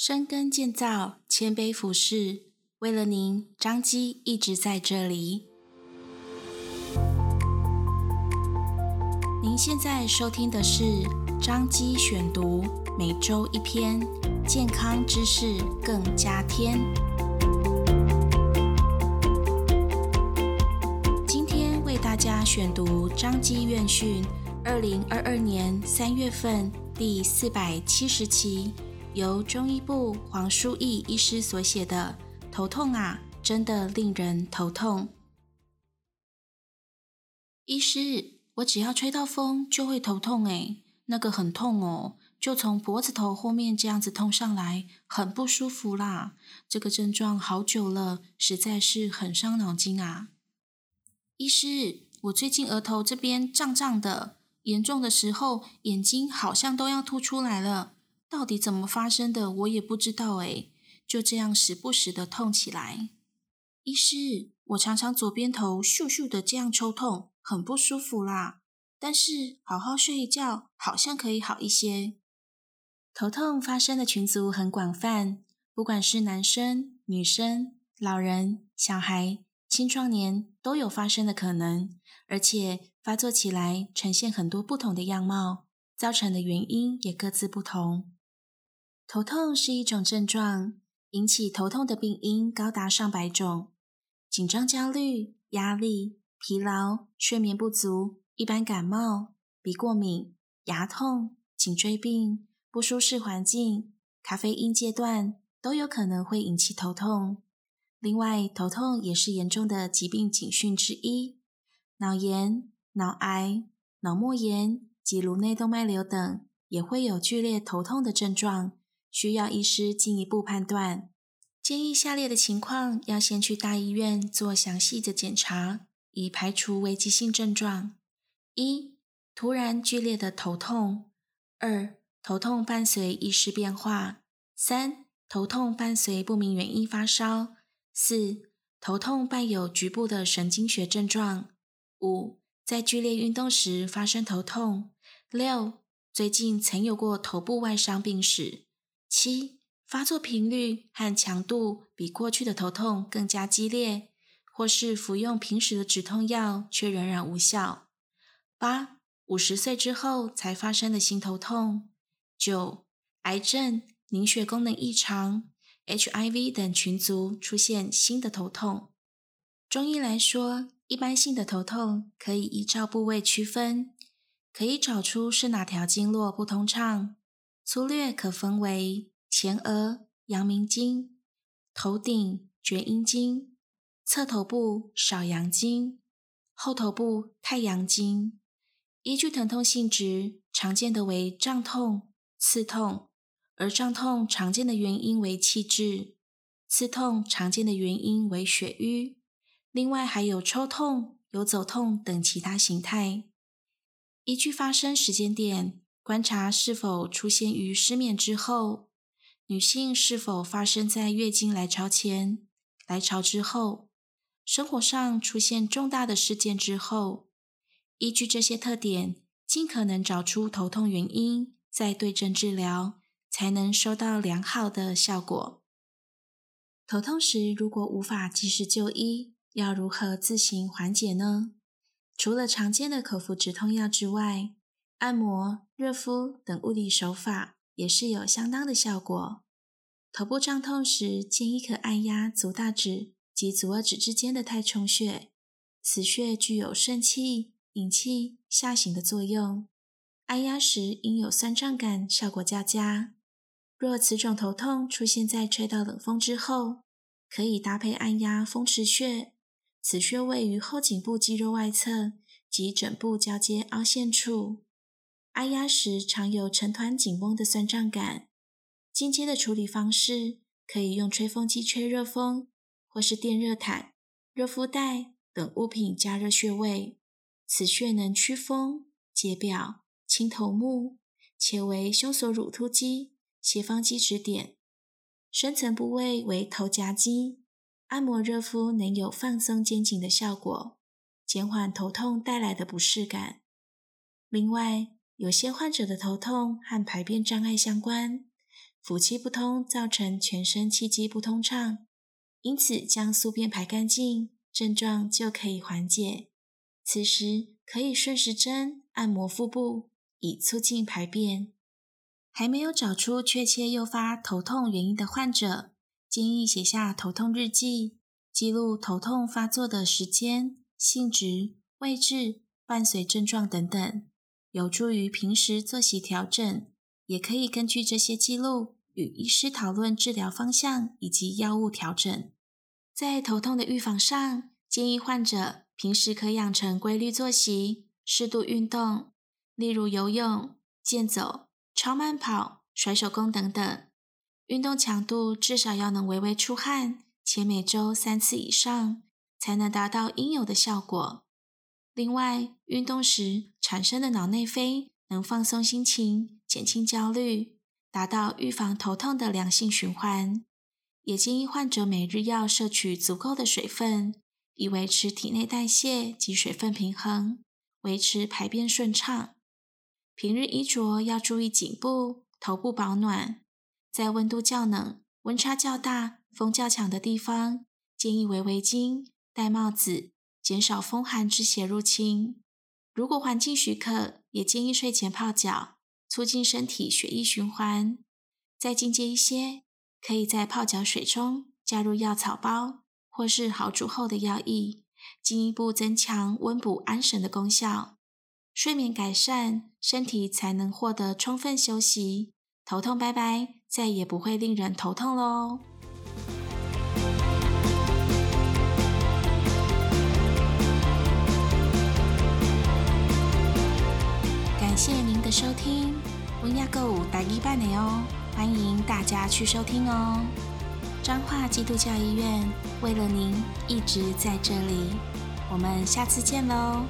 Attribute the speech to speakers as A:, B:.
A: 深耕建造，谦卑服侍，为了您，张基一直在这里。您现在收听的是张基选读，每周一篇健康知识，更加添。今天为大家选读张基院讯二零二二年三月份第四百七十期。由中医部黄书义医师所写的《头痛啊，真的令人头痛》。医师，我只要吹到风就会头痛，诶，那个很痛哦，就从脖子头后面这样子痛上来，很不舒服啦。这个症状好久了，实在是很伤脑筋啊。医师，我最近额头这边胀胀的，严重的时候眼睛好像都要凸出来了。到底怎么发生的，我也不知道诶，就这样时不时的痛起来。医师，我常常左边头咻咻的这样抽痛，很不舒服啦。但是好好睡一觉，好像可以好一些。头痛发生的群组很广泛，不管是男生、女生、老人、小孩、青壮年，都有发生的可能，而且发作起来呈现很多不同的样貌，造成的原因也各自不同。头痛是一种症状，引起头痛的病因高达上百种。紧张、焦虑、压力、疲劳、睡眠不足、一般感冒、鼻过敏、牙痛、颈椎病、不舒适环境、咖啡因戒断，都有可能会引起头痛。另外，头痛也是严重的疾病警讯之一，脑炎、脑癌、脑膜炎及颅内动脉瘤等也会有剧烈头痛的症状。需要医师进一步判断，建议下列的情况要先去大医院做详细的检查，以排除危急性症状：一、突然剧烈的头痛；二、头痛伴随意识变化；三、头痛伴随不明原因发烧；四、头痛伴有局部的神经学症状；五、在剧烈运动时发生头痛；六、最近曾有过头部外伤病史。七、发作频率和强度比过去的头痛更加激烈，或是服用平时的止痛药却仍然无效。八、五十岁之后才发生的新头痛。九、癌症、凝血功能异常、HIV 等群组出现新的头痛。中医来说，一般性的头痛可以依照部位区分，可以找出是哪条经络不通畅。粗略可分为前额阳明经、头顶厥阴经、侧头部少阳经、后头部太阳经。依据疼痛性质，常见的为胀痛、刺痛，而胀痛常见的原因为气滞，刺痛常见的原因为血瘀，另外还有抽痛、游走痛等其他形态。依据发生时间点。观察是否出现于失眠之后，女性是否发生在月经来潮前、来潮之后，生活上出现重大的事件之后，依据这些特点，尽可能找出头痛原因，再对症治疗，才能收到良好的效果。头痛时如果无法及时就医，要如何自行缓解呢？除了常见的口服止痛药之外，按摩、热敷等物理手法也是有相当的效果。头部胀痛时，建议可按压足大趾及足二趾之间的太冲穴，此穴具有顺气、引气、下行的作用。按压时应有酸胀感，效果较佳。若此种头痛出现在吹到冷风之后，可以搭配按压风池穴，此穴位于后颈部肌肉外侧及枕部交接凹陷处。按压时常有成团紧绷的酸胀感，进阶的处理方式可以用吹风机吹热风，或是电热毯、热敷袋等物品加热穴位。此穴能驱风、解表、清头目，且为胸锁乳突肌斜方肌质点，深层部位为头夹肌，按摩热敷能有放松肩颈的效果，减缓头痛带来的不适感。另外，有些患者的头痛和排便障碍相关，腑气不通，造成全身气机不通畅，因此将宿便排干净，症状就可以缓解。此时可以顺时针按摩腹部，以促进排便。还没有找出确切诱发头痛原因的患者，建议写下头痛日记，记录头痛发作的时间、性质、位置、伴随症状等等，有助于平时作息调整。也可以根据这些记录与医师讨论治疗方向以及药物调整。在头痛的预防上，建议患者平时可养成规律作息，适度运动，例如游泳、健走、超慢跑、甩手功等等。运动强度至少要能微微出汗，且每周三次以上，才能达到应有的效果。另外，运动时产生的脑内啡能放松心情。减轻焦虑，达到预防头痛的良性循环。也建议患者每日要摄取足够的水分，以维持体内代谢及水分平衡，维持排便顺畅。平日衣着要注意颈部、头部保暖。在温度较冷、温差较大、风较强的地方，建议围围巾、戴帽子，减少风寒之邪入侵。如果环境许可，也建议睡前泡脚。促进身体血液循环。再进阶一些，可以在泡脚水中加入药草包或是熬煮后的药液，进一步增强温补安神的功效。睡眠改善，身体才能获得充分休息，头痛拜拜，再也不会令人头痛喽。谢您的收听。温亚购物待一半的哦，欢迎大家去收听哦。彰化基督教医院为了您一直在这里，我们下次见喽。